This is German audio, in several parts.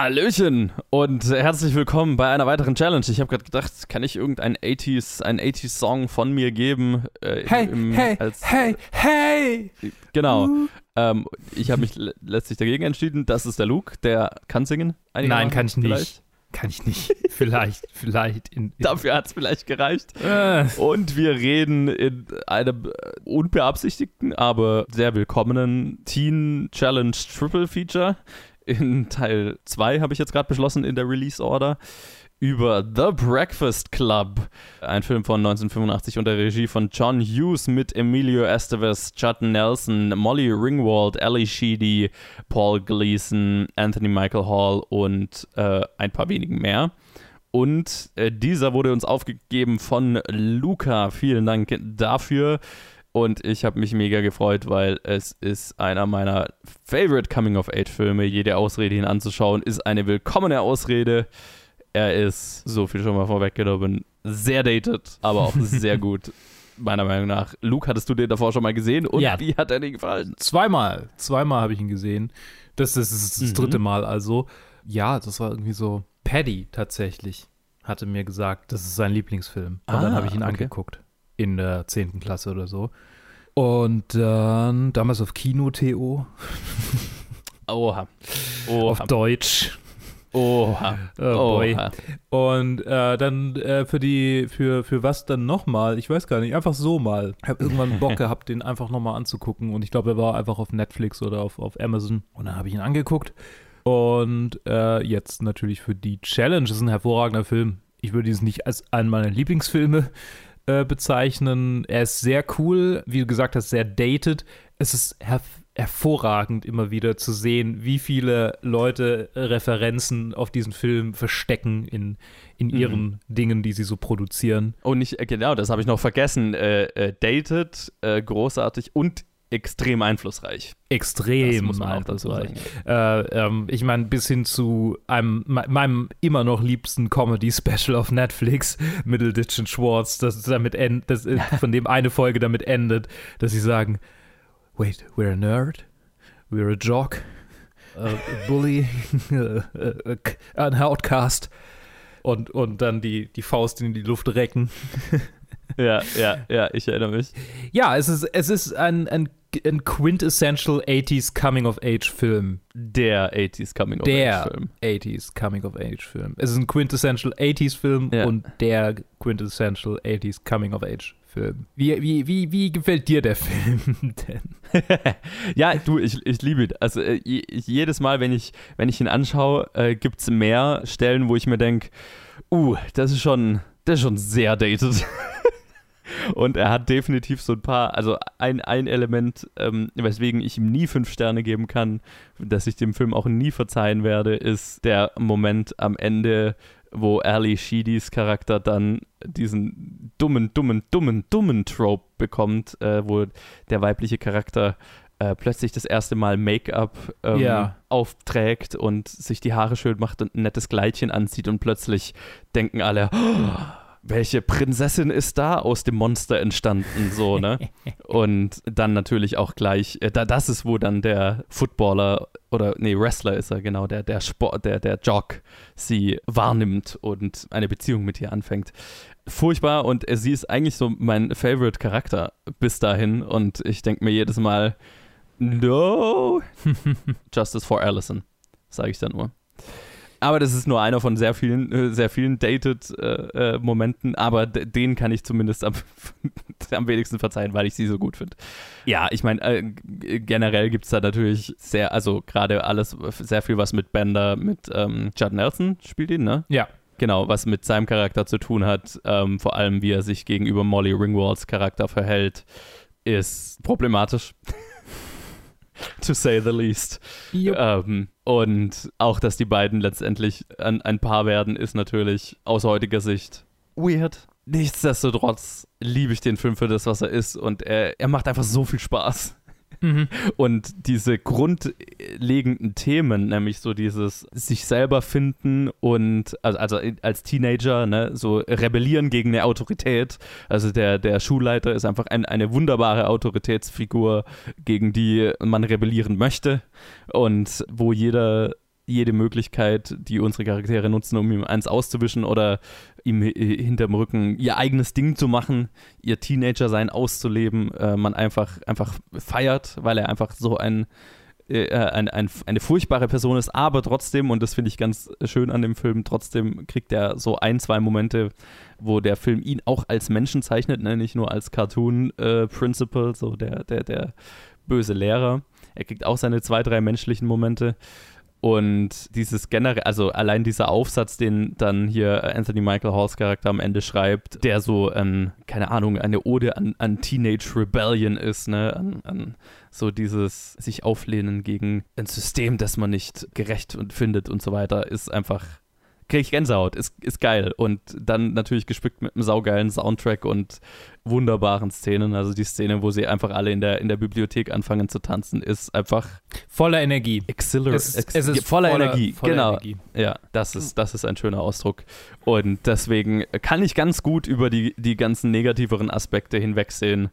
Hallöchen und herzlich willkommen bei einer weiteren Challenge. Ich habe gerade gedacht, kann ich irgendein 80s, einen 80s Song von mir geben? Äh, hey, im, hey, als, hey, hey! Genau. Uh. Ähm, ich habe mich letztlich dagegen entschieden. Das ist der Luke, der kann singen. Nein, kann ich nicht. Vielleicht. Kann ich nicht. vielleicht, vielleicht. In, in Dafür hat es vielleicht gereicht. Äh. Und wir reden in einem unbeabsichtigten, aber sehr willkommenen Teen Challenge Triple Feature. In Teil 2 habe ich jetzt gerade beschlossen in der Release Order über The Breakfast Club, ein Film von 1985 unter Regie von John Hughes mit Emilio Estevez, Judd Nelson, Molly Ringwald, Ali Sheedy, Paul Gleason, Anthony Michael Hall und äh, ein paar wenigen mehr. Und äh, dieser wurde uns aufgegeben von Luca. Vielen Dank dafür. Und ich habe mich mega gefreut, weil es ist einer meiner Favorite Coming-of-Age-Filme. Jede Ausrede, ihn anzuschauen, ist eine willkommene Ausrede. Er ist, so viel schon mal vorweggenommen, sehr dated, aber auch sehr gut, meiner Meinung nach. Luke, hattest du den davor schon mal gesehen und ja. wie hat er dir gefallen? Zweimal. Zweimal habe ich ihn gesehen. Das ist das, das mhm. dritte Mal also. Ja, das war irgendwie so. Paddy tatsächlich hatte mir gesagt, das ist sein Lieblingsfilm. Und ah, dann habe ich ihn okay. angeguckt. In der 10. Klasse oder so. Und dann damals auf Kino-TO. Oha. Oha. Auf Deutsch. Oha. Oh boy. Oha. Und äh, dann äh, für die, für, für was dann nochmal? Ich weiß gar nicht, einfach so mal. Ich habe irgendwann Bock gehabt, den einfach nochmal anzugucken. Und ich glaube, er war einfach auf Netflix oder auf, auf Amazon. Und dann habe ich ihn angeguckt. Und äh, jetzt natürlich für die Challenge. Das ist ein hervorragender Film. Ich würde diesen nicht als einen meiner Lieblingsfilme äh, bezeichnen. Er ist sehr cool, wie du gesagt hast, sehr dated. Es ist hervorragend hervorragend immer wieder zu sehen, wie viele Leute Referenzen auf diesen Film verstecken in, in mhm. ihren mhm. Dingen, die sie so produzieren. Und nicht, äh, genau, das habe ich noch vergessen. Äh, äh, dated, äh, großartig und extrem einflussreich. Extrem muss man einflussreich. Äh, ähm, ich meine, bis hin zu einem, meinem immer noch liebsten Comedy-Special auf Netflix, Middleditch und Schwartz, das damit end, das, von dem eine Folge damit endet, dass sie sagen, wait, we're a nerd, we're a jock, a bully, ein Outcast und, und dann die, die Faust in die Luft recken. ja, ja, ja, ich erinnere mich. Ja, es ist, es ist ein, ein, ein quintessential 80s Coming-of-Age-Film. Der 80s Coming-of-Age-Film. Der 80s Coming-of-Age-Film. Es ist ein quintessential 80s-Film ja. und der quintessential 80s Coming-of-Age Film. Wie, wie, wie, wie gefällt dir der Film denn? ja, du, ich, ich liebe ihn. Also äh, jedes Mal, wenn ich, wenn ich ihn anschaue, äh, gibt es mehr Stellen, wo ich mir denke, uh, das ist schon, das ist schon sehr dated. Und er hat definitiv so ein paar, also ein, ein Element, ähm, weswegen ich ihm nie fünf Sterne geben kann, dass ich dem Film auch nie verzeihen werde, ist der Moment am Ende, wo Ali Sheedys Charakter dann diesen dummen, dummen, dummen, dummen Trope bekommt, äh, wo der weibliche Charakter äh, plötzlich das erste Mal Make-up ähm, ja. aufträgt und sich die Haare schön macht und ein nettes Kleidchen anzieht und plötzlich denken alle, oh, welche Prinzessin ist da aus dem Monster entstanden, so, ne? Und dann natürlich auch gleich, äh, da, das ist, wo dann der Footballer oder, nee, Wrestler ist er, genau, der, der Sport, der, der Jock sie wahrnimmt und eine Beziehung mit ihr anfängt. Furchtbar und sie ist eigentlich so mein Favorite Charakter bis dahin und ich denke mir jedes Mal, no, Justice for Allison, sage ich dann nur. Aber das ist nur einer von sehr vielen, äh, sehr vielen dated äh, äh, Momenten, aber den kann ich zumindest am, am wenigsten verzeihen, weil ich sie so gut finde. Ja, ich meine, äh, generell gibt es da natürlich sehr, also gerade alles, sehr viel, was mit Bender, mit ähm, Judd Nelson spielt ihn, ne? Ja. Genau, was mit seinem Charakter zu tun hat, ähm, vor allem wie er sich gegenüber Molly Ringwalds Charakter verhält, ist problematisch. to say the least. Ähm, und auch, dass die beiden letztendlich ein, ein Paar werden, ist natürlich aus heutiger Sicht weird. Nichtsdestotrotz liebe ich den Film für das, was er ist und er, er macht einfach so viel Spaß. Mhm. Und diese grundlegenden Themen, nämlich so dieses sich selber finden und also, also als Teenager, ne, so rebellieren gegen eine Autorität. Also der, der Schulleiter ist einfach ein, eine wunderbare Autoritätsfigur, gegen die man rebellieren möchte und wo jeder jede Möglichkeit, die unsere Charaktere nutzen, um ihm eins auszuwischen oder ihm hinterm Rücken ihr eigenes Ding zu machen, ihr Teenager-Sein auszuleben, äh, man einfach, einfach feiert, weil er einfach so ein äh, ein, ein, eine furchtbare Person ist, aber trotzdem, und das finde ich ganz schön an dem Film, trotzdem kriegt er so ein, zwei Momente, wo der Film ihn auch als Menschen zeichnet, ne? nicht nur als Cartoon-Principal, äh, so der, der, der böse Lehrer. Er kriegt auch seine zwei, drei menschlichen Momente. Und dieses generell, also allein dieser Aufsatz, den dann hier Anthony Michael Halls Charakter am Ende schreibt, der so, ähm, keine Ahnung, eine Ode an, an Teenage Rebellion ist, ne, an, an so dieses sich auflehnen gegen ein System, das man nicht gerecht und findet und so weiter, ist einfach kriege ich Gänsehaut, ist, ist geil. Und dann natürlich gespickt mit einem saugeilen Soundtrack und wunderbaren Szenen. Also die Szene, wo sie einfach alle in der, in der Bibliothek anfangen zu tanzen, ist einfach voller Energie. Exhilar es, ist, es ist voller, voller Energie. Voller genau. Energie. Ja, das ist, das ist ein schöner Ausdruck. Und deswegen kann ich ganz gut über die, die ganzen negativeren Aspekte hinwegsehen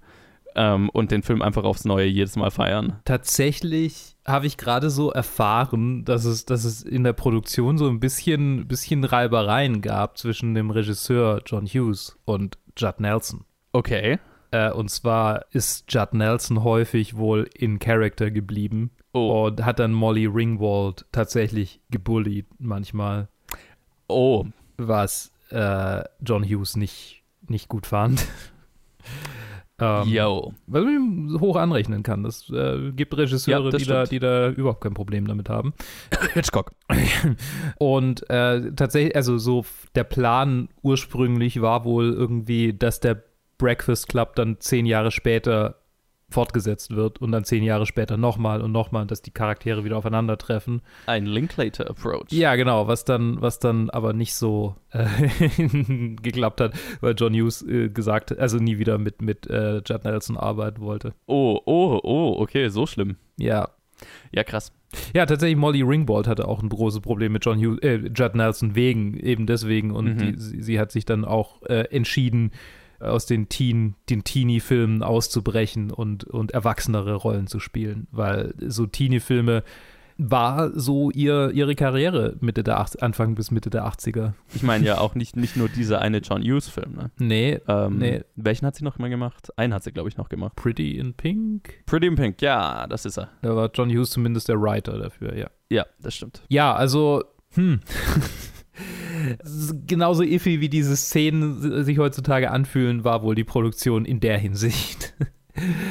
ähm, und den Film einfach aufs Neue jedes Mal feiern. Tatsächlich habe ich gerade so erfahren, dass es, dass es in der Produktion so ein bisschen, bisschen Reibereien gab zwischen dem Regisseur John Hughes und Judd Nelson. Okay. Äh, und zwar ist Judd Nelson häufig wohl in Character geblieben oh. und hat dann Molly Ringwald tatsächlich gebullied manchmal. Oh. Was äh, John Hughes nicht, nicht gut fand. Ähm, Yo. Was man ihm hoch anrechnen kann. Das äh, gibt Regisseure, ja, die, da, die da überhaupt kein Problem damit haben. Hitchcock. Und äh, tatsächlich, also so der Plan ursprünglich war wohl irgendwie, dass der Breakfast Club dann zehn Jahre später fortgesetzt wird und dann zehn Jahre später nochmal und nochmal, dass die Charaktere wieder aufeinandertreffen. Ein Linklater-Approach. Ja, genau, was dann, was dann aber nicht so äh, geklappt hat, weil John Hughes äh, gesagt hat, also nie wieder mit, mit äh, Judd Nelson arbeiten wollte. Oh, oh, oh, okay, so schlimm. Ja. Ja, krass. Ja, tatsächlich, Molly Ringwald hatte auch ein großes Problem mit John Hughes, äh, Judd Nelson wegen, eben deswegen. Und mhm. die, sie, sie, hat sich dann auch äh, entschieden, aus den Teen, den Teenie-Filmen auszubrechen und, und erwachsenere Rollen zu spielen, weil so Teenie-Filme war so ihr, ihre Karriere Mitte der 80, Anfang bis Mitte der 80er. Ich meine ja auch nicht, nicht nur dieser eine John Hughes-Film, ne? Nee, ähm, nee. Welchen hat sie noch mal gemacht? Einen hat sie, glaube ich, noch gemacht. Pretty in Pink? Pretty in Pink, ja, das ist er. Da war John Hughes zumindest der Writer dafür, ja. Ja, das stimmt. Ja, also, hm. genauso iffy wie diese Szenen sich heutzutage anfühlen, war wohl die Produktion in der Hinsicht.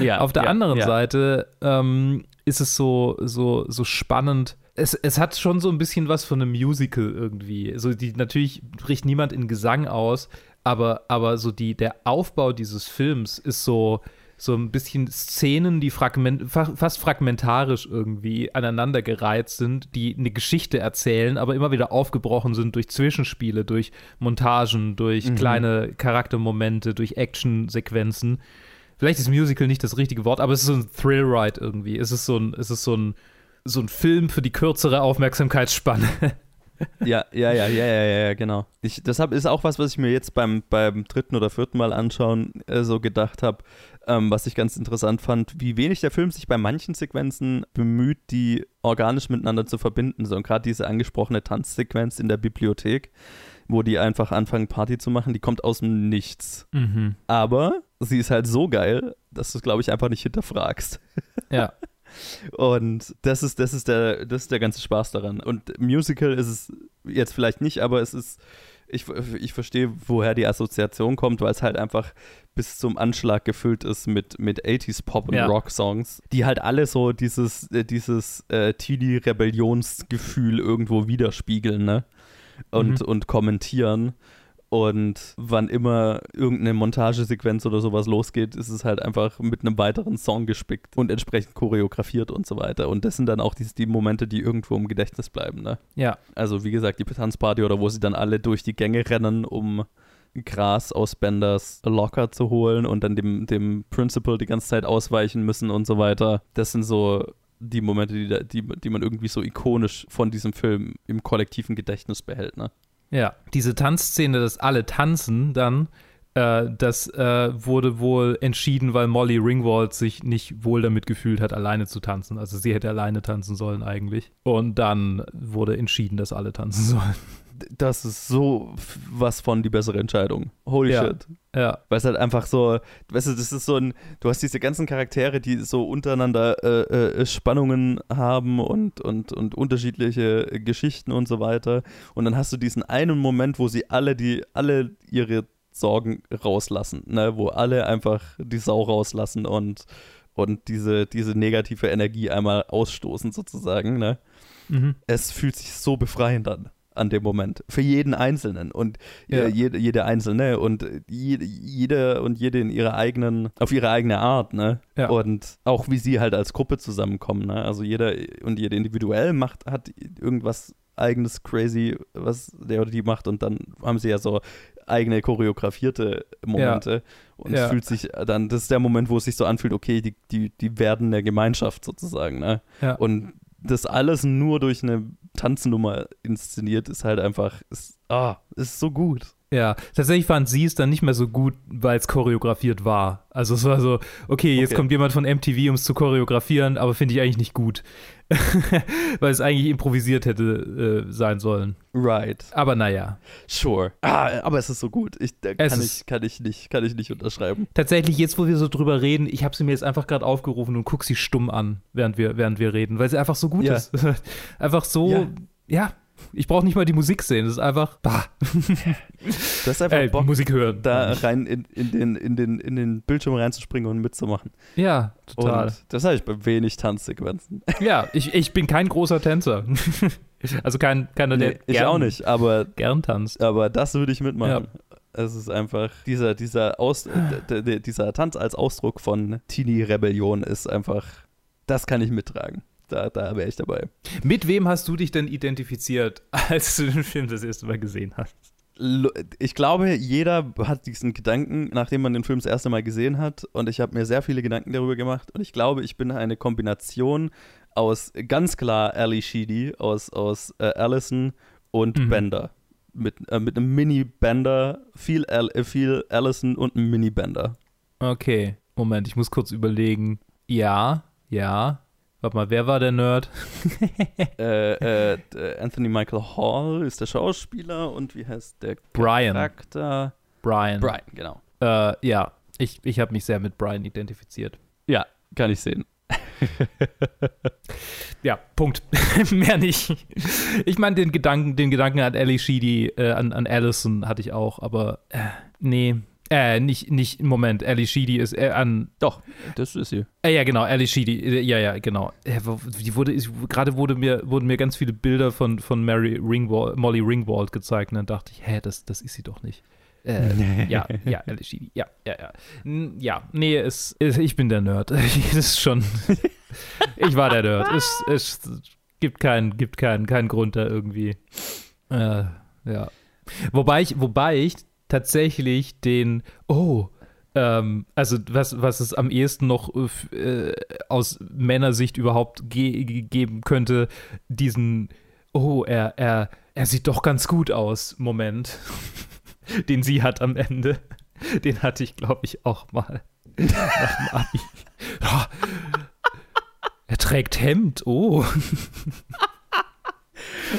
Ja, Auf der ja, anderen ja. Seite ähm, ist es so, so, so spannend. Es, es hat schon so ein bisschen was von einem Musical irgendwie. Also die, natürlich bricht niemand in Gesang aus, aber, aber so die, der Aufbau dieses Films ist so, so ein bisschen Szenen, die fragment, fast fragmentarisch irgendwie aneinandergereiht sind, die eine Geschichte erzählen, aber immer wieder aufgebrochen sind durch Zwischenspiele, durch Montagen, durch mhm. kleine Charaktermomente, durch Actionsequenzen. Vielleicht ist Musical nicht das richtige Wort, aber es ist so ein Thrill-Ride irgendwie. Es ist so ein, es ist so ein, so ein Film für die kürzere Aufmerksamkeitsspanne. ja, ja, ja, ja, ja, ja, genau. Ich, deshalb ist auch was, was ich mir jetzt beim, beim dritten oder vierten Mal anschauen äh, so gedacht habe, ähm, was ich ganz interessant fand, wie wenig der Film sich bei manchen Sequenzen bemüht, die organisch miteinander zu verbinden. So, und gerade diese angesprochene Tanzsequenz in der Bibliothek, wo die einfach anfangen, Party zu machen, die kommt aus dem Nichts. Mhm. Aber sie ist halt so geil, dass du es, glaube ich, einfach nicht hinterfragst. Ja. Und das ist, das ist der, das ist der ganze Spaß daran. Und Musical ist es jetzt vielleicht nicht, aber es ist, ich, ich verstehe, woher die Assoziation kommt, weil es halt einfach bis zum Anschlag gefüllt ist mit, mit 80s Pop und ja. Rock-Songs, die halt alle so dieses, äh, dieses äh, Teenie-Rebellionsgefühl irgendwo widerspiegeln, ne? Und, mhm. und kommentieren. Und wann immer irgendeine Montagesequenz oder sowas losgeht, ist es halt einfach mit einem weiteren Song gespickt und entsprechend choreografiert und so weiter. Und das sind dann auch die, die Momente, die irgendwo im Gedächtnis bleiben. Ne? Ja. Also wie gesagt, die Tanzparty oder wo sie dann alle durch die Gänge rennen, um Gras aus Benders Locker zu holen und dann dem, dem Principal die ganze Zeit ausweichen müssen und so weiter. Das sind so die Momente, die, die, die man irgendwie so ikonisch von diesem Film im kollektiven Gedächtnis behält. Ne? Ja, diese Tanzszene, dass alle tanzen dann, Äh, das äh, wurde wohl entschieden, weil Molly Ringwald sich nicht wohl damit gefühlt hat, alleine zu tanzen. Also sie hätte alleine tanzen sollen eigentlich. Und dann wurde entschieden, dass alle tanzen sollen. Das ist so was von die bessere Entscheidung. Holy Ja. shit. Ja. Weil es halt einfach so, weißt du, das ist so ein, du hast diese ganzen Charaktere, die so untereinander äh, äh, Spannungen haben und, und, und unterschiedliche Geschichten und so weiter. Und dann hast du diesen einen Moment, wo sie alle, die, alle ihre Sorgen rauslassen, ne? wo alle einfach die Sau rauslassen und, und diese, diese negative Energie einmal ausstoßen sozusagen, ne? Mhm. es fühlt sich so befreiend an an dem Moment. Für jeden Einzelnen und Ja. äh, jede, jede Einzelne und äh, jede, jede und jede in ihrer eigenen, auf ihre eigene Art, ne? Ja. Und auch wie sie halt als Gruppe zusammenkommen, ne? Also jeder und jede individuell macht, hat irgendwas eigenes crazy, was der oder die macht und dann haben sie ja so eigene choreografierte Momente und Ja. es fühlt sich dann, das ist der Moment, wo es sich so anfühlt, okay, die, die, die werden eine Gemeinschaft sozusagen, ne? Ja. Und das alles nur durch eine Tanznummer inszeniert, ist halt einfach, ist, ah, ist so gut. Ja, tatsächlich fand sie es dann nicht mehr so gut, weil es choreografiert war. Also es war so, okay, jetzt Okay. kommt jemand von MTV, um es zu choreografieren, aber finde ich eigentlich nicht gut. weil es eigentlich improvisiert hätte äh, sein sollen. Right. Aber naja. Sure. Ah, aber es ist so gut. Ich, da Es kann, ich, kann, ich nicht, kann ich nicht unterschreiben. Tatsächlich, jetzt wo wir so drüber reden, ich habe sie mir jetzt einfach gerade aufgerufen und guck sie stumm an, während wir, während wir reden, weil sie einfach so gut Ja. ist. einfach so, Ja. ja, ich brauche nicht mal die Musik sehen, das ist einfach, bah, Du hast einfach ey, Bock, Musik hören. da rein in, in, den, in, den, in den Bildschirm reinzuspringen und mitzumachen. ja, total. Und das habe ich bei wenig Tanzsequenzen. Ja, ich, ich bin kein großer Tänzer. also kein, keiner, der Nee, ich gern, auch nicht, aber, gern tanzt. aber das würde ich mitmachen. Es ist einfach, dieser, dieser, Aus, dieser Tanz als Ausdruck von Teenie-Rebellion ist einfach, das kann ich mittragen. Da, da wäre ich dabei. Mit wem hast du dich denn identifiziert, als du den Film das erste Mal gesehen hast? Ich glaube, jeder hat diesen Gedanken, nachdem man den Film das erste Mal gesehen hat. Und ich habe mir sehr viele Gedanken darüber gemacht. Und ich glaube, ich bin eine Kombination aus ganz klar Ali Sheedy, aus, aus äh, Allison und Mhm. Bender. Mit, äh, mit einem Mini-Bender, viel, Al äh, viel Allison und einem Mini-Bender. Okay, Moment, ich muss kurz überlegen. Ja, ja. Warte mal, wer war der Nerd? äh, äh, d- Anthony Michael Hall ist der Schauspieler und wie heißt der Brian. Charakter? Brian. Brian, genau. Äh, ja, ich, ich habe mich sehr mit Brian identifiziert. Ja, kann ich sehen. Ja, Punkt. Mehr nicht. Ich meine, den Gedanken, den Gedanken an Ellie Sheedy, äh, an, an Allison hatte ich auch, aber äh, nee. Äh, nicht, nicht, Moment, Ellie Sheedy ist äh, an, Doch, das ist sie. äh, ja genau, Ellie Sheedy, äh, ja, ja, genau. Äh, die wurde, gerade wurde mir, wurden mir ganz viele Bilder von, von Mary Ringwald, Molly Ringwald gezeigt und dann dachte ich, hä, das, das ist sie doch nicht. Äh, ja, ja, Ellie Sheedy, ja, ja, ja. N- Ja, nee, es, es, ich bin der Nerd. das ist schon, ich war der Nerd. Es, es gibt keinen, gibt keinen, keinen Grund da irgendwie. Äh, ja. Wobei ich, wobei ich tatsächlich den, oh, ähm, also was, was es am ehesten noch äh, äh, aus Männersicht überhaupt ge ge- geben könnte, diesen, oh, er, er, er sieht doch ganz gut aus, Moment, den sie hat am Ende. Den hatte ich, glaube ich, auch mal nach dem Abi. Ja, er trägt Hemd, oh.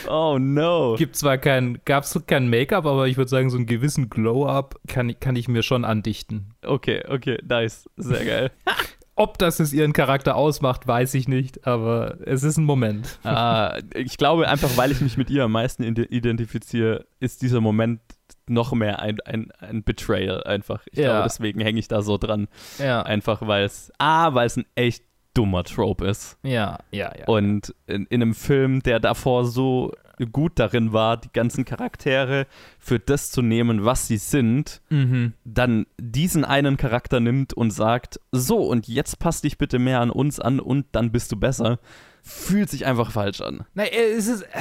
Oh no. Gibt zwar kein, gab's kein Make-up, aber ich würde sagen, so einen gewissen Glow-Up kann, kann ich mir schon andichten. Okay, okay, nice. Sehr geil. Ob das es ihren Charakter ausmacht, weiß ich nicht, aber es ist ein Moment. ah, ich glaube, einfach weil ich mich mit ihr am meisten ide- identifiziere, ist dieser Moment noch mehr ein, ein, ein Betrayal einfach. Ich Ja. glaube, deswegen hänge ich da so dran. Ja, Einfach weil es, A, weil es ein echt dummer Trope ist. ja, ja, ja. Und in, in einem Film, der davor so gut darin war, die ganzen Charaktere für das zu nehmen, was sie sind, mhm. dann diesen einen Charakter nimmt und sagt, so, und jetzt passt dich bitte mehr an uns an und dann bist du besser, fühlt sich einfach falsch an. Na, es ist, äh,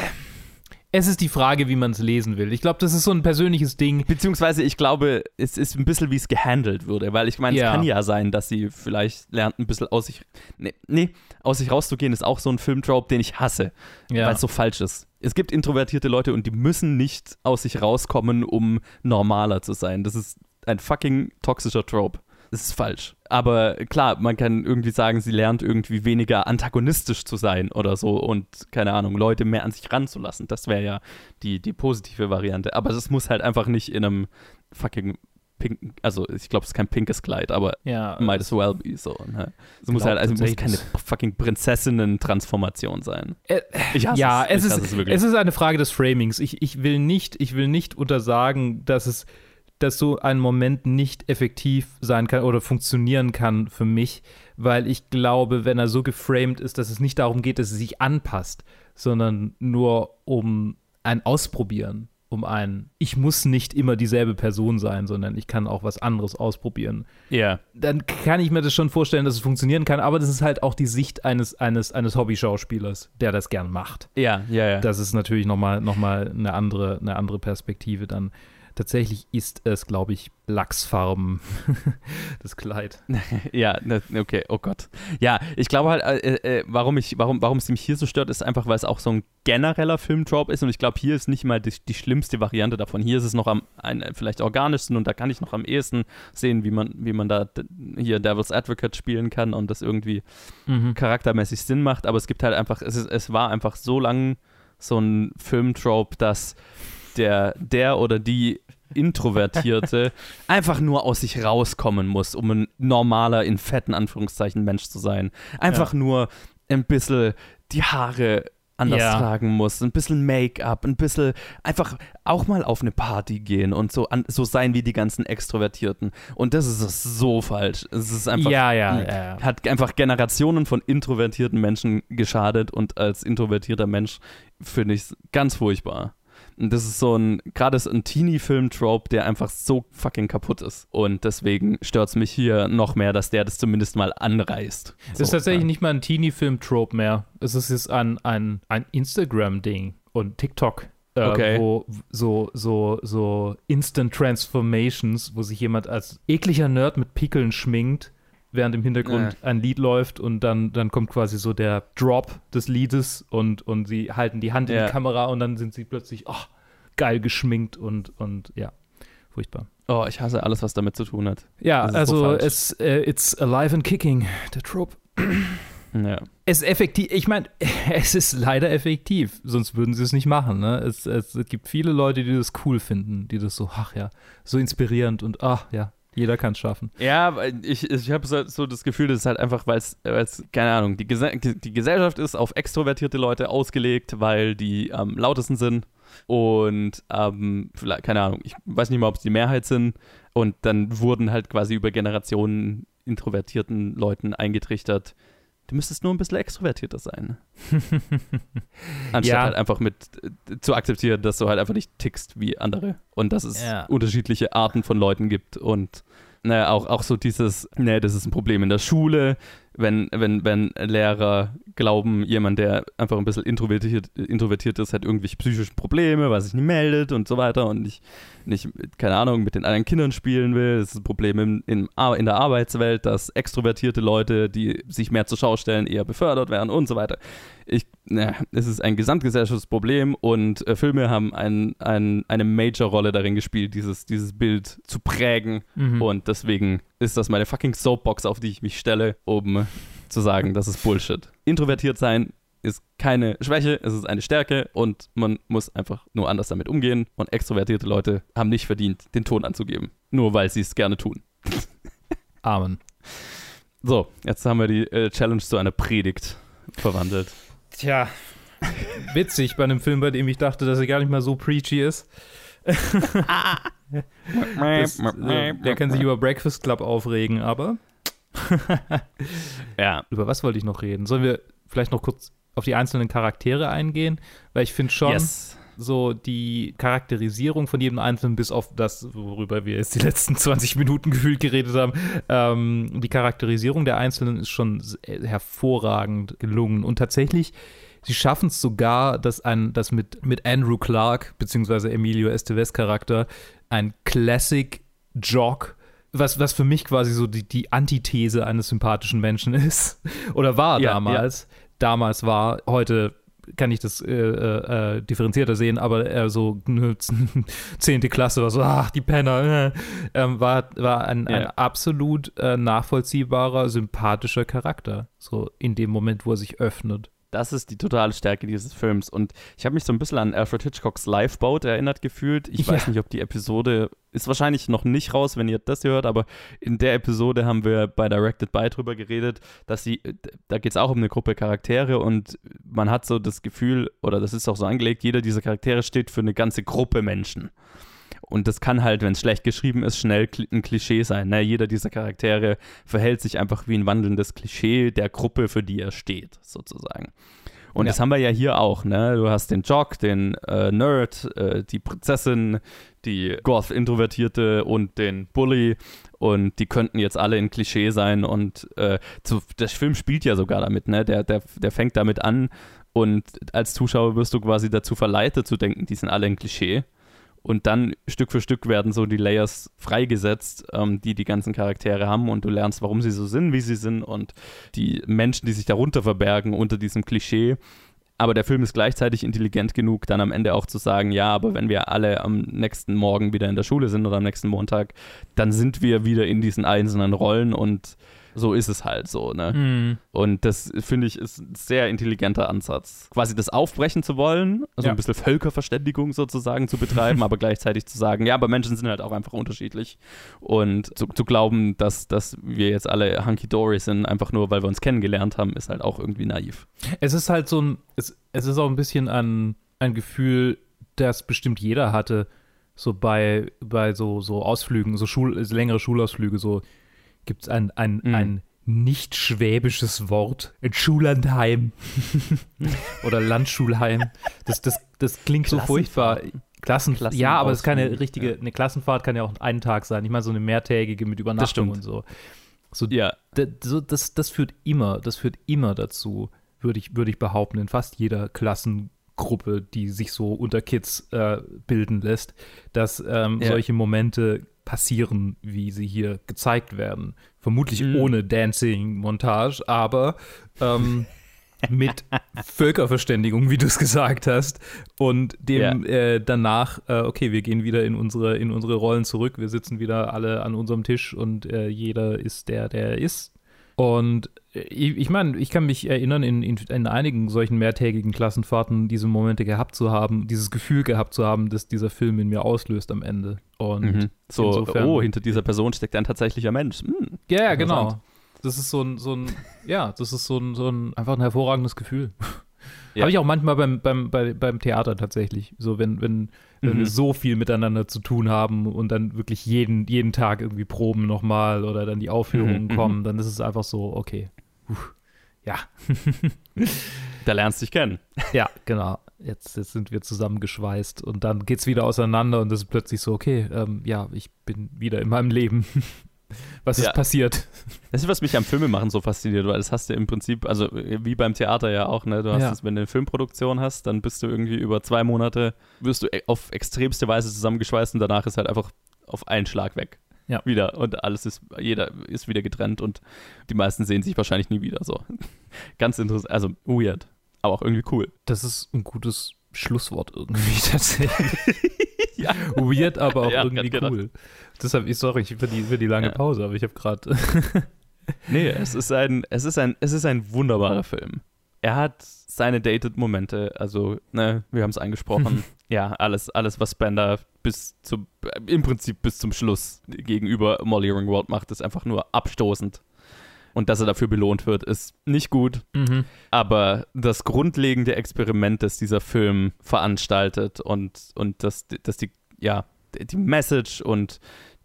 es ist die Frage, wie man es lesen will. Ich glaube, das ist so ein persönliches Ding. Beziehungsweise ich glaube, es ist ein bisschen, wie es gehandelt würde, weil ich meine, Ja. es kann ja sein, dass sie vielleicht lernt, ein bisschen aus sich, nee, nee, aus sich rauszugehen, ist auch so ein Filmtrope, den ich hasse, Ja. weil es so falsch ist. Es gibt introvertierte Leute und die müssen nicht aus sich rauskommen, um normaler zu sein. Das ist ein fucking toxischer Trope. Das ist falsch. Aber klar, man kann irgendwie sagen, sie lernt irgendwie weniger antagonistisch zu sein oder so und keine Ahnung, Leute mehr an sich ranzulassen. Das wäre ja die, die positive Variante. Aber das muss halt einfach nicht in einem fucking pinken, also ich glaube, es ist kein pinkes Kleid, aber Ja, might as well be so. Ne? Es muss glaub halt, also muss keine fucking Prinzessinnen-Transformation sein. Äh, Ich hasse ja, es. es ist, es es ist eine Frage des Framings. Ich, ich, will nicht, ich will nicht untersagen, dass es dass so ein Moment nicht effektiv sein kann oder funktionieren kann für mich, weil ich glaube, wenn er so geframed ist, dass es nicht darum geht, dass es sich anpasst, sondern nur um ein Ausprobieren, um ein, ich muss nicht immer dieselbe Person sein, sondern ich kann auch was anderes ausprobieren Ja, dann kann ich mir das schon vorstellen, dass es funktionieren kann, aber das ist halt auch die Sicht eines, eines, eines Hobby-Schauspielers, der das gern macht. ja, ja, ja. Das ist natürlich nochmal noch mal eine, andere, eine andere Perspektive dann. Tatsächlich ist es, glaube ich, Lachsfarben, das Kleid. Ja, ne, okay, oh Gott. Ja, ich glaube halt, äh, äh, warum, ich, warum, warum es mich hier so stört, ist einfach, weil es auch so ein genereller Filmdrop ist und ich glaube, hier ist nicht mal die, die schlimmste Variante davon. Hier ist es noch am ein, vielleicht organischsten und da kann ich noch am ehesten sehen, wie man, wie man da hier Devil's Advocate spielen kann und das irgendwie charaktermäßig Sinn macht, aber es gibt halt einfach, es, ist, es war einfach so lang so ein Filmtrope, dass der, der oder die Introvertierte einfach nur aus sich rauskommen muss, um ein normaler, in fetten Anführungszeichen Mensch zu sein. Einfach nur ein bisschen die Haare anders Ja. tragen muss, ein bisschen Make-up, ein bisschen einfach auch mal auf eine Party gehen und so, an, so sein wie die ganzen Extrovertierten. Und das ist so falsch. Es ist einfach ja, ja, ja. hat einfach Generationen von introvertierten Menschen geschadet und als introvertierter Mensch finde ich es ganz furchtbar. Und das ist so ein, gerade so ein Teenie-Film-Trope, der einfach so fucking kaputt ist. Und deswegen stört es mich hier noch mehr, dass der das zumindest mal anreißt. Es ist So, tatsächlich ja. nicht mal ein Teenie-Film-Trope mehr. Es ist jetzt ein, ein, ein Instagram-Ding und TikTok. Äh, Okay. Wo so, so, so Instant Transformations, wo sich jemand als ekliger Nerd mit Pickeln schminkt, während im Hintergrund ein Lied läuft und dann, dann kommt quasi so der Drop des Liedes und, und sie halten die Hand in Ja. die Kamera und dann sind sie plötzlich, oh, geil geschminkt und, und ja, furchtbar. Oh, ich hasse alles, was damit zu tun hat. Ja, so also es, äh, it's alive and kicking, der Trope. Ja. Es ist effektiv, ich meine, es ist leider effektiv, sonst würden sie es nicht machen. Ne? Es, es gibt viele Leute, die das cool finden, die das so, ach ja, so inspirierend und ach ja, jeder kann es schaffen. Ja, ich, ich habe so, das Gefühl, das ist halt einfach, weil es, keine Ahnung, die, Gese die Gesellschaft ist auf extrovertierte Leute ausgelegt, weil die am lautesten sind und ähm, keine Ahnung, ich weiß nicht mal, ob es die Mehrheit sind und dann wurden halt quasi über Generationen introvertierten Leuten eingetrichtert, du müsstest nur ein bisschen extrovertierter sein. Anstatt Ja. halt einfach mit äh, zu akzeptieren, dass du halt einfach nicht tickst wie andere und dass es Ja. unterschiedliche Arten von Leuten gibt und naja, auch, auch so dieses, ne, das ist ein Problem in der Schule, wenn, wenn, wenn Lehrer glauben, jemand, der einfach ein bisschen introvertiert, introvertiert ist, hat irgendwelche psychischen Probleme, weil er sich nicht meldet und so weiter und nicht, nicht, keine Ahnung, mit den anderen Kindern spielen will. Das ist ein Problem in, in, in der Arbeitswelt, dass extrovertierte Leute, die sich mehr zur Schau stellen, eher befördert werden und so weiter. Ich, na, es ist ein gesamtgesellschaftliches Problem und äh, Filme haben ein, ein, eine Major-Rolle darin gespielt, dieses, dieses Bild zu prägen. Mhm. Und deswegen ist das meine fucking Soapbox, auf die ich mich stelle, um zu sagen, das ist Bullshit. Introvertiert sein ist keine Schwäche, es ist eine Stärke und man muss einfach nur anders damit umgehen. Und extrovertierte Leute haben nicht verdient, den Ton anzugeben. Nur weil sie es gerne tun. Amen. So, jetzt haben wir die äh, Challenge zu einer Predigt verwandelt. Tja, witzig bei einem Film, bei dem ich dachte, dass er gar nicht mal so preachy ist. Das, äh, der kann sich über Breakfast Club aufregen, aber Ja, über was wollte ich noch reden? Sollen wir vielleicht noch kurz auf die einzelnen Charaktere eingehen? Weil ich finde schon, yes. so die Charakterisierung von jedem Einzelnen, bis auf das, worüber wir jetzt die letzten 20 Minuten gefühlt geredet haben, ähm, die Charakterisierung der Einzelnen ist schon äh, hervorragend gelungen. Und tatsächlich, sie schaffen es sogar, dass ein, dass mit, mit Andrew Clark, beziehungsweise Emilio Estevez Charakter, ein Classic Jock, was, was für mich quasi so die, die Antithese eines sympathischen Menschen ist. Oder war Ja, damals. Damals war, heute kann ich das äh, äh, differenzierter sehen, aber äh, so zehnte Klasse war so, ach, die Penner, äh, ähm, war, war ein, ja. ein absolut äh, nachvollziehbarer, sympathischer Charakter, so in dem Moment, wo er sich öffnet. Das ist die totale Stärke dieses Films. Und ich habe mich so ein bisschen an Alfred Hitchcocks Lifeboat erinnert gefühlt. Ich ja. weiß nicht, ob die Episode ist wahrscheinlich noch nicht raus, wenn ihr das hier hört, aber in der Episode haben wir bei Directed By drüber geredet, dass sie, da geht es auch um eine Gruppe Charaktere und man hat so das Gefühl, oder das ist auch so angelegt, jeder dieser Charaktere steht für eine ganze Gruppe Menschen. Und das kann halt, wenn es schlecht geschrieben ist, schnell ein Klischee sein. Ne? Jeder dieser Charaktere verhält sich einfach wie ein wandelndes Klischee der Gruppe, für die er steht, sozusagen. Und ja. das haben wir ja hier auch, ne? Du hast den Jock, den äh, Nerd, äh, die Prinzessin, die Goth-Introvertierte und den Bully. Und die könnten jetzt alle in Klischee sein. Und äh, zu, der Film spielt ja sogar damit, ne? Der, der, der fängt damit an. Und als Zuschauer wirst du quasi dazu verleitet zu denken, die sind alle in Klischee. Und dann Stück für Stück werden so die Layers freigesetzt, ähm, die die ganzen Charaktere haben. Und du lernst, warum sie so sind, wie sie sind. Und die Menschen, die sich darunter verbergen unter diesem Klischee. Aber der Film ist gleichzeitig intelligent genug, dann am Ende auch zu sagen, ja, aber wenn wir alle am nächsten Morgen wieder in der Schule sind oder am nächsten Montag, dann sind wir wieder in diesen einzelnen Rollen. Und so ist es halt so, ne? Mhm. Und das finde ich ist ein sehr intelligenter Ansatz. Quasi das aufbrechen zu wollen, also ja. ein bisschen Völkerverständigung sozusagen zu betreiben, aber gleichzeitig zu sagen, ja, aber Menschen sind halt auch einfach unterschiedlich. Und zu, zu glauben, dass, dass wir jetzt alle hunky-dory sind, einfach nur, weil wir uns kennengelernt haben, ist halt auch irgendwie naiv. Es ist halt so ein, es, es ist auch ein bisschen ein, ein Gefühl, das bestimmt jeder hatte, so bei, bei so, so Ausflügen, so Schul, längere Schulausflüge, so gibt es ein, ein, mhm. ein nicht schwäbisches Wort. Ein Schullandheim. Oder Landschulheim. Das, das, das klingt so furchtbar. Klassen, Klassen ja, aber es ist keine richtige, ja. eine Klassenfahrt kann ja auch einen Tag sein. Ich meine, so eine mehrtägige mit Übernachtung und so. So, ja. so das, das führt immer, das führt immer dazu, würde ich, würd ich behaupten, in fast jeder Klassengruppe, die sich so unter Kids äh, bilden lässt, dass ähm, ja. solche Momente passieren, wie sie hier gezeigt werden. Vermutlich mhm. ohne Dancing-Montage, aber ähm, mit Völkerverständigung, wie du es gesagt hast, und dem ja. äh, danach, äh, okay, wir gehen wieder in unsere, in unsere Rollen zurück, wir sitzen wieder alle an unserem Tisch und äh, jeder ist der, der er ist. Und ich, ich meine, ich kann mich erinnern, in, in, in, einigen solchen mehrtägigen Klassenfahrten diese Momente gehabt zu haben, dieses Gefühl gehabt zu haben, dass dieser Film in mir auslöst am Ende. Und mhm. so, insofern, oh, hinter dieser Person steckt ein tatsächlicher Mensch. Hm, ja, ja, genau. Das ist so ein, so ein, ja, das ist so ein, so ein einfach ein hervorragendes Gefühl. Ja. Habe ich auch manchmal beim, beim, bei, beim Theater tatsächlich. So, wenn, wenn, wenn mhm. wir so viel miteinander zu tun haben und dann wirklich jeden, jeden Tag irgendwie proben nochmal oder dann die Aufführungen mhm. kommen, dann ist es einfach so, okay. Puh. Ja. da lernst du dich kennen. Ja, genau. Jetzt, jetzt sind wir zusammengeschweißt und dann geht es wieder auseinander und es ist plötzlich so, okay, ähm, ja, ich bin wieder in meinem Leben. was ja. ist passiert? Das ist, was mich am Filmemachen so fasziniert, weil das hast du im Prinzip, also wie beim Theater ja auch, ne? Du hast ja. das, wenn du eine Filmproduktion hast, dann bist du irgendwie über zwei Monate, wirst du e, auf extremste Weise zusammengeschweißt und danach ist halt einfach auf einen Schlag weg. Ja. Wieder. Und alles ist, jeder ist wieder getrennt und die meisten sehen sich wahrscheinlich nie wieder. So. Ganz interessant, also weird, aber auch irgendwie cool. Das ist ein gutes Schlusswort irgendwie tatsächlich. ja. Weird, aber auch ja, irgendwie cool. Gedacht. Deshalb, ich sorry für die, für die lange ja. Pause, aber ich habe gerade. nee, es ist ein, es ist ein, es ist ein wunderbarer Film. Er hat seine Dated-Momente, also, ne, wir haben es angesprochen. Ja, alles, alles, was Spender bis zum, im Prinzip bis zum Schluss gegenüber Molly Ringwald macht, ist einfach nur abstoßend. Und dass er dafür belohnt wird, ist nicht gut. Mhm. Aber das grundlegende Experiment, das dieser Film veranstaltet und, und das, das die, ja, die Message und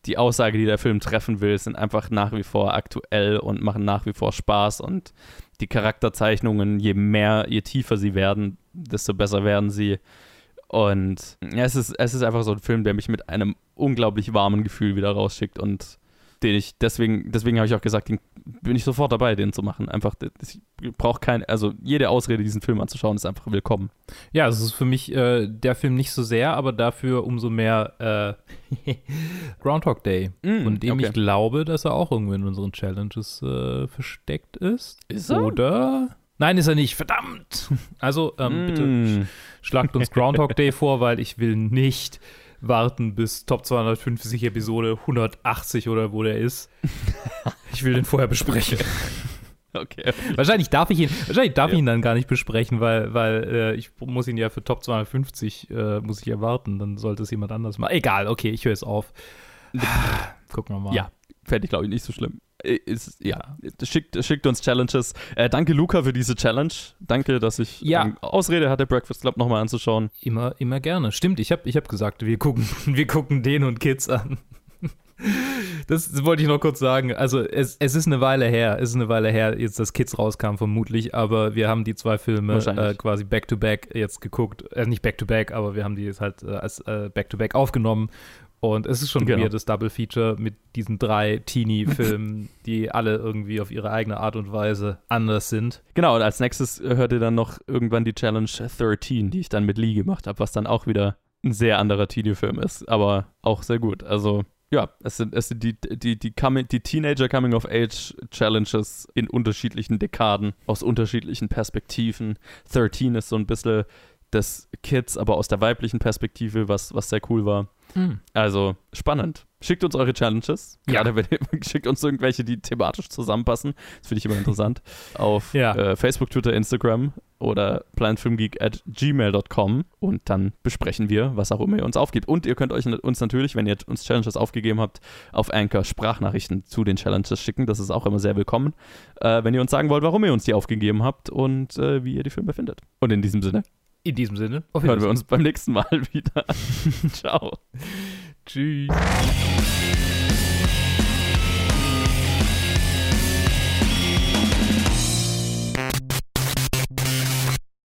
die Aussage, die der Film treffen will, sind einfach nach wie vor aktuell und machen nach wie vor Spaß. Und die Charakterzeichnungen, je mehr, je tiefer sie werden, desto besser werden sie. Und ja, es ist, es ist einfach so ein Film, der mich mit einem unglaublich warmen Gefühl wieder rausschickt und den ich, deswegen, deswegen habe ich auch gesagt, den bin ich sofort dabei, den zu machen. Einfach, ich brauche kein, also jede Ausrede, diesen Film anzuschauen, ist einfach willkommen. Ja, es ist für mich äh, der Film nicht so sehr, aber dafür umso mehr äh, Groundhog Day. Mm, von dem okay. ich glaube, dass er auch irgendwo in unseren Challenges äh, versteckt ist. Ist er? Oder? Nein, ist er nicht. Verdammt. Also, ähm, bitte Mm. Schlagt uns Groundhog Day vor, weil ich will nicht warten bis Top 250 Episode 180 oder wo der ist. Ich will den vorher besprechen. Okay. Wahrscheinlich darf ich ihn, wahrscheinlich darf Ja. ich ihn dann gar nicht besprechen, weil, weil äh, ich muss ihn ja für Top 250 äh, muss ich erwarten. Dann sollte es jemand anders machen. Egal, okay, ich höre es auf. Gucken wir mal. Ja, fände ich, glaube ich, nicht so schlimm. Äh, Ist, ja, schickt, schickt uns Challenges. Äh, danke, Luca, für diese Challenge. Danke, dass ich Ja. ähm, Ausrede hatte, Breakfast Club nochmal anzuschauen. Immer, immer gerne. Stimmt, ich habe ich hab gesagt, wir gucken, wir gucken den und Kids an. Das, das wollte ich noch kurz sagen. Also es, es ist eine Weile her, es ist eine Weile her, jetzt dass Kids rauskam vermutlich, aber wir haben die zwei Filme äh, quasi back-to-back jetzt geguckt. Äh, nicht back-to-back, aber wir haben die jetzt halt äh, als äh, back-to-back aufgenommen. Und es ist schon Genau. ein weirdes Double-Feature mit diesen drei Teenie-Filmen, die alle irgendwie auf ihre eigene Art und Weise anders sind. Genau, und als nächstes äh, hört ihr dann noch irgendwann die Challenge 13, die ich dann mit Lee gemacht habe, was dann auch wieder ein sehr anderer Teenie-Film ist, aber auch sehr gut. Also, ja, es sind, es sind die, die, die, Coming, die Teenager Coming of Age Challenges in unterschiedlichen Dekaden, aus unterschiedlichen Perspektiven. 13 ist so ein bisschen des Kids, aber aus der weiblichen Perspektive, was, was sehr cool war. Also spannend. Schickt uns eure Challenges. Ja. Gerade wenn ihr schickt uns irgendwelche, die thematisch zusammenpassen. Das finde ich immer interessant. Auf Ja. äh, Facebook, Twitter, Instagram oder planetfilmgeek at gmail.com und dann besprechen wir, was auch immer ihr uns aufgibt. Und ihr könnt euch uns natürlich, wenn ihr uns Challenges aufgegeben habt, auf Anchor Sprachnachrichten zu den Challenges schicken. Das ist auch immer sehr willkommen. Äh, wenn ihr uns sagen wollt, warum ihr uns die aufgegeben habt und äh, wie ihr die Filme findet. Und in diesem Sinne In diesem Sinne, auf hören wir uns beim nächsten Mal wieder. Ciao. Tschüss.